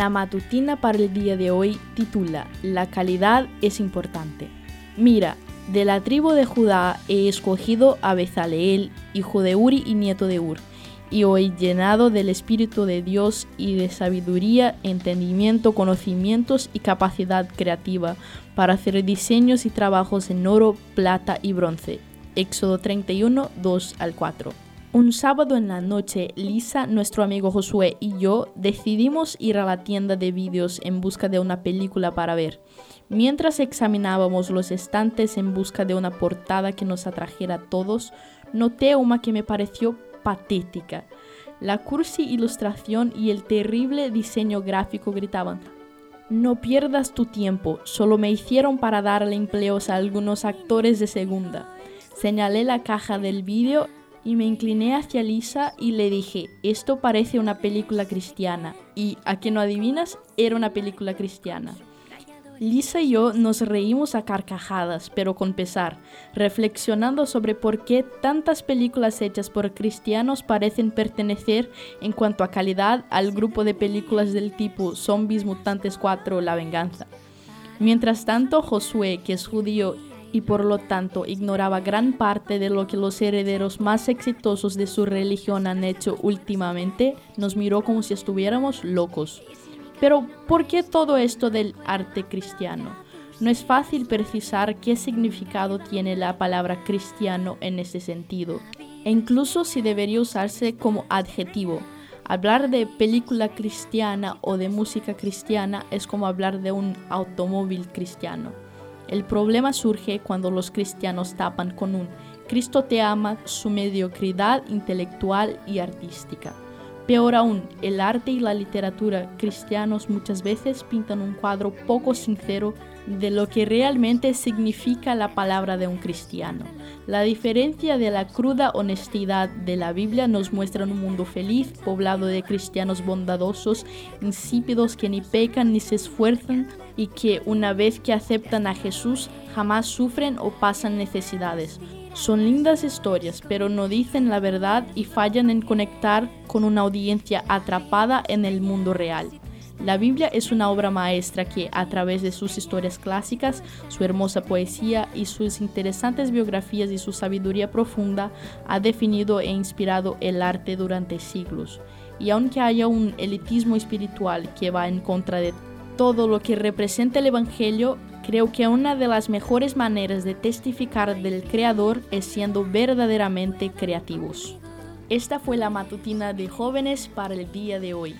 La matutina para el día de hoy titula La calidad es importante. Mira, de la tribu de Judá he escogido a Bezaleel, hijo de Uri y nieto de Ur, y hoy llenado del Espíritu de Dios y de sabiduría, entendimiento, conocimientos y capacidad creativa para hacer diseños y trabajos en oro, plata y bronce. Éxodo 31, 2 al 4. Un sábado en la noche, Lisa, nuestro amigo Josué y yo decidimos ir a la tienda de vídeos en busca de una película para ver. Mientras examinábamos los estantes en busca de una portada que nos atrajera a todos, noté una que me pareció patética. La cursi ilustración y el terrible diseño gráfico gritaban, no pierdas tu tiempo, solo me hicieron para darle empleos a algunos actores de segunda. Señalé la caja del vídeo y me incliné hacia Lisa y le dije, esto parece una película cristiana. Y, a que no adivinas, era una película cristiana. Lisa y yo nos reímos a carcajadas, pero con pesar, reflexionando sobre por qué tantas películas hechas por cristianos parecen pertenecer en cuanto a calidad al grupo de películas del tipo Zombies Mutantes 4 La Venganza. Mientras tanto, Josué, que es judío y por lo tanto ignoraba gran parte de lo que los herederos más exitosos de su religión han hecho últimamente, nos miró como si estuviéramos locos. Pero, ¿por qué todo esto del arte cristiano? No es fácil precisar qué significado tiene la palabra cristiano en ese sentido, e incluso si debería usarse como adjetivo. Hablar de película cristiana o de música cristiana es como hablar de un automóvil cristiano. El problema surge cuando los cristianos tapan con un Cristo te ama su mediocridad intelectual y artística. Peor aún, el arte y la literatura cristianos muchas veces pintan un cuadro poco sincero de lo que realmente significa la palabra de un cristiano. La diferencia de la cruda honestidad de la Biblia nos muestra un mundo feliz, poblado de cristianos bondadosos, insípidos que ni pecan ni se esfuerzan y que una vez que aceptan a Jesús jamás sufren o pasan necesidades. Son lindas historias, pero no dicen la verdad y fallan en conectar con una audiencia atrapada en el mundo real. La Biblia es una obra maestra que, a través de sus historias clásicas, su hermosa poesía y sus interesantes biografías y su sabiduría profunda, ha definido e inspirado el arte durante siglos. Y aunque haya un elitismo espiritual que va en contra de todo lo que representa el Evangelio, creo que una de las mejores maneras de testificar del Creador es siendo verdaderamente creativos. Esta fue la matutina de jóvenes para el día de hoy.